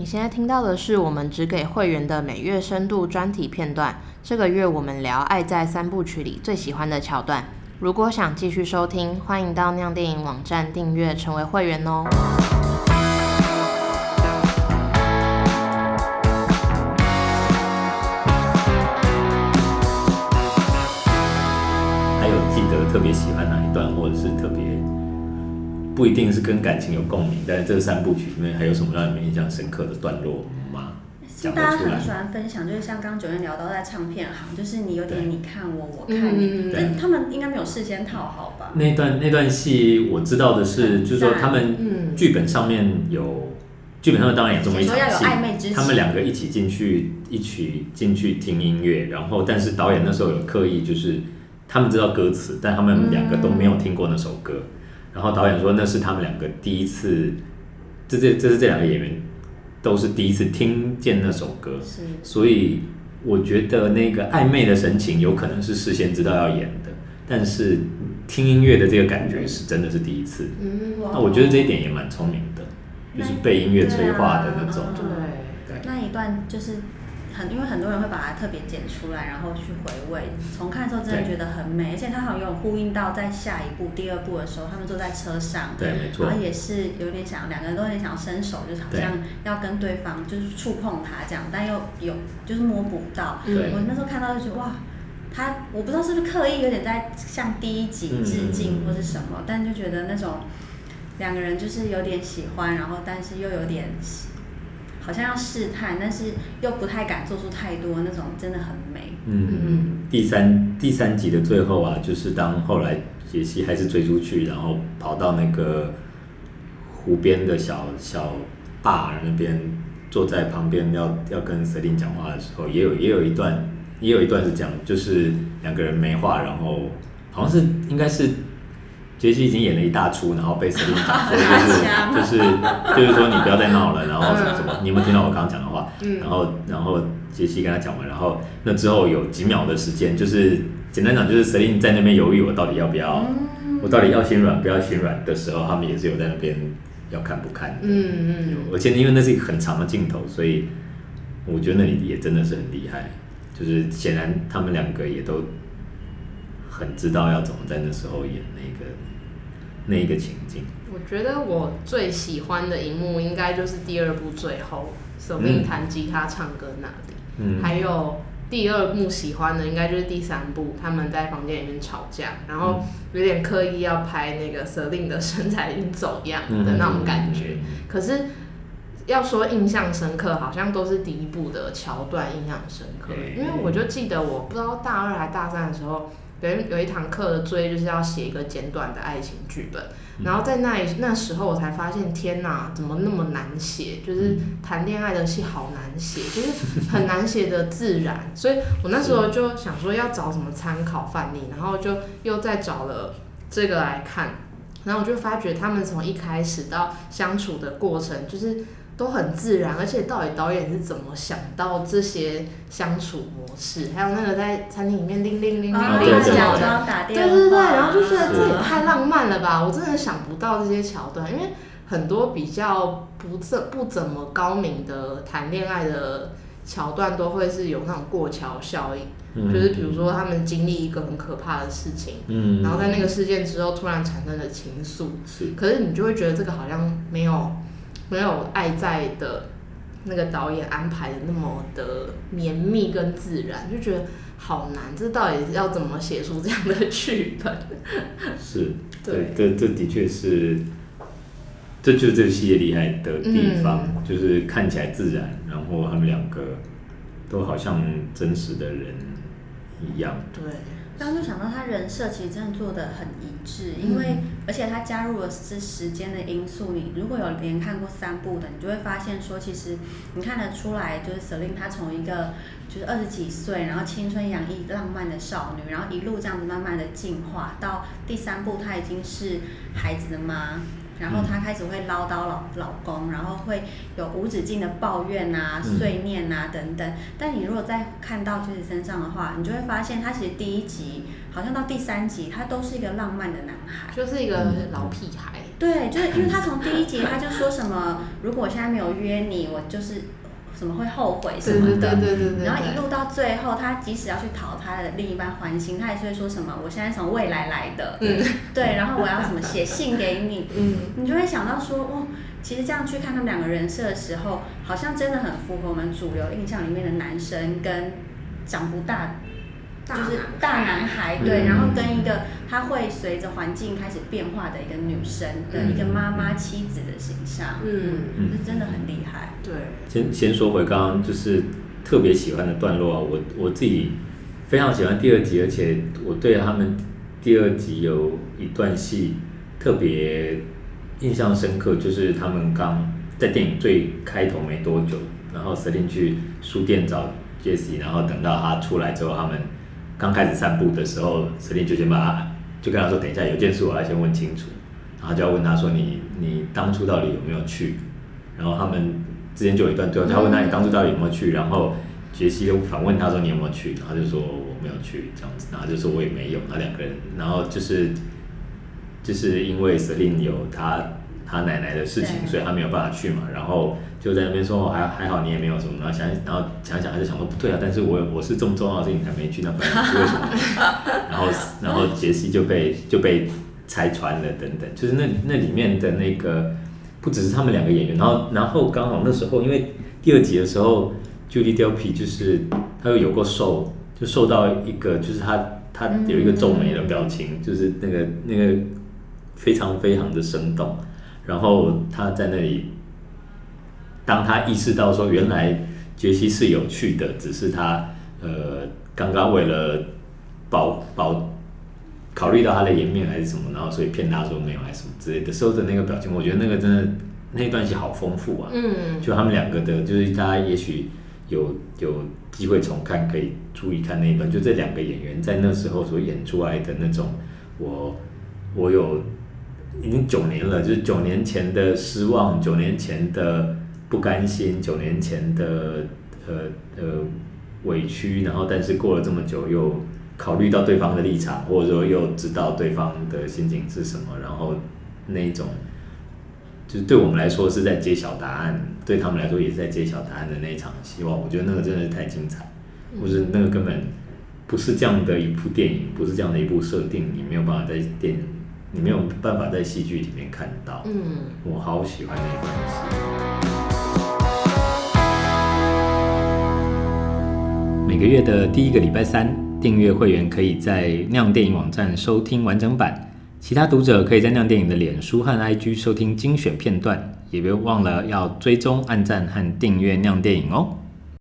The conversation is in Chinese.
你现在听到的是我们只给会员的每月深度专题片段。这个月我们聊《爱在三部曲》里最喜欢的桥段。如果想继续收听，欢迎到酿电影网站订阅成为会员哦。还有记得特别喜欢哪一段，或者是特别不一定是跟感情有共鸣，但是这三部曲里面还有什么让你们印象深刻的段落？大家很喜欢分享，就是像刚刚九月聊到在唱片行，就是你有点你看我，我看你，但他们应该没有事先套好吧？那段那段戏我知道的是，就是说他们剧本上面有，剧本上当然有这么一场戏，他们两个一起进去，一起进去听音乐，然后但是导演那时候有刻意，就是他们知道歌词，但他们两个都没有听过那首歌，然后导演说那是他们两个第一次，这这这是这两个演员。都是第一次听见那首歌，所以我觉得那个暧昧的神情有可能是事先知道要演的，但是听音乐的这个感觉是真的是第一次。那我觉得这一点也蛮聪明的，就是被音乐催化的那种。对，那一段就是。很，因为很多人会把它特别剪出来，然后去回味。重看的时候真的觉得很美，而且它好像有呼应到在下一部、第二部的时候，他们坐在车上，对，没错。然后也是有点想，两个人都有点想伸手，就是好像要跟对方就是触碰他这样，但又有就是摸不到。我那时候看到就觉得哇，他我不知道是不是刻意有点在向第一集致敬或是什么，嗯、但就觉得那种两个人就是有点喜欢，然后但是又有点。好像要试探，但是又不太敢做出太多那种，真的很美。嗯嗯。第三第三集的最后啊，就是当后来杰西还是追出去，然后跑到那个湖边的小小坝那边，坐在旁边要要跟 Celine 讲话的时候，也有也有一段也有一段是讲，就是两个人没话，然后好像是应该是。杰西已经演了一大出，然后被说就是 就是就是说你不要再闹了，然后什么什么，你有没有听到我刚刚讲的话？然后然后杰西跟他讲完，然后那之后有几秒的时间，就是简单讲就是 Celine 在那边犹豫，我到底要不要，我到底要心软不要心软的时候，他们也是有在那边要看不看的。嗯嗯。而且因为那是一个很长的镜头，所以我觉得那里也真的是很厉害，就是显然他们两个也都很知道要怎么在那时候演那个。那一个情景，我觉得我最喜欢的一幕应该就是第二部最后，Celine 弹吉他唱歌那里，嗯，还有第二幕喜欢的应该就是第三部，他们在房间里面吵架，然后有点刻意要拍那个 Celine 的身材已经走样的那种感觉。可是要说印象深刻，好像都是第一部的桥段印象深刻，因为我就记得我不知道大二还大三的时候。有有一堂课的作业就是要写一个简短的爱情剧本，然后在那那时候我才发现，天哪，怎么那么难写？就是谈恋爱的戏好难写，就是很难写的自然。所以我那时候就想说要找什么参考范例，然后就又再找了这个来看，然后我就发觉他们从一开始到相处的过程，就是。都很自然，而且到底导演是怎么想到这些相处模式？还有那个在餐厅里面叮叮叮叮叮讲的，对对对，然后就觉得这也太浪漫了吧！我真的想不到这些桥段，因为很多比较不怎不怎么高明的谈恋爱的桥段，都会是有那种过桥效应，嗯、就是比如说他们经历一个很可怕的事情，嗯，然后在那个事件之后突然产生了情愫，是，可是你就会觉得这个好像没有。没有爱在的那个导演安排的那么的绵密跟自然，就觉得好难。这到底要怎么写出这样的剧本？是，对，这这的确是，这就是这个系列厉害的地方，嗯、就是看起来自然，然后他们两个都好像真实的人一样。对。刚就想到他人设其实真的做的很一致，因为而且他加入了是时间的因素。你如果有连看过三部的，你就会发现说，其实你看得出来，就是 Celine 她从一个就是二十几岁，然后青春洋溢、浪漫的少女，然后一路这样子慢慢的进化，到第三部她已经是孩子的妈。然后她开始会唠叨老老公，然后会有无止境的抱怨啊、碎念啊等等。但你如果再看到 Jesse 身上的话，你就会发现他其实第一集好像到第三集，他都是一个浪漫的男孩，就是一个老屁孩。对，就是因为他从第一集他就说什么，如果我现在没有约你，我就是。怎么会后悔什么的？然后一路到最后，他即使要去讨他的另一半欢心，他也是会说什么：“我现在从未来来的。”嗯，对。然后我要什么写信给你？嗯，你就会想到说，哦，其实这样去看他们两个人设的时候，好像真的很符合我们主流印象里面的男生跟长不大。就是大男孩，对，然后跟一个他会随着环境开始变化的一个女生的一个妈妈妻子的形象，嗯，是真的很厉害。对，先先说回刚刚就是特别喜欢的段落啊，我我自己非常喜欢第二集，而且我对他们第二集有一段戏特别印象深刻，就是他们刚在电影最开头没多久，然后 Celine 去书店找 Jessie，然后等到他出来之后，他们。刚开始散步的时候，Celine 就先把他，就跟他说：“等一下，有件事我要先问清楚。”然后就要问他说：“你你当初到底有没有去？”然后他们之间就有一段对话，他问他：“你当初到底有没有去？”然后杰西又反问他说：“你有没有去？”然后就说：“我没有去。”这样子，然后就说：“我也没有。”那两个人，然后就是就是因为 Celine 有他他奶奶的事情，所以他没有办法去嘛。然后。就在那边说，哦，还还好你也没有什么，然后想，然后想想还是想说不对啊，但是我我是这么重要的事情才没去，那不然是为什么？然后然后杰西就被就被拆穿了等等，就是那那里面的那个不只是他们两个演员，然后然后刚好那时候因为第二集的时候，Julie Delpy 就是他又有过瘦，就瘦到一个就是他他有一个皱眉的表情，就是那个那个非常非常的生动，然后他在那里。当他意识到说原来杰西是有趣的，只是他呃刚刚为了保保考虑到他的颜面还是什么，然后所以骗他说没有还是什么之类的时候的那个表情，我觉得那个真的那段戏好丰富啊。嗯，就他们两个的，就是大家也许有有机会重看，可以注意看那一段，就这两个演员在那时候所演出来的那种，我我有已经九年了，就是九年前的失望，九年前的。不甘心，九年前的呃呃委屈，然后但是过了这么久，又考虑到对方的立场，或者说又知道对方的心情是什么，然后那一种，就是对我们来说是在揭晓答案，对他们来说也是在揭晓答案的那一场希望，我觉得那个真的是太精彩，或是那个根本不是这样的一部电影，不是这样的一部设定，你没有办法在电影，你没有办法在戏剧里面看到。嗯，我好喜欢那一段戏。每个月的第一个礼拜三，订阅会员可以在酿电影网站收听完整版，其他读者可以在酿电影的脸书和 IG 收听精选片段，也别忘了要追踪、按赞和订阅酿电影哦。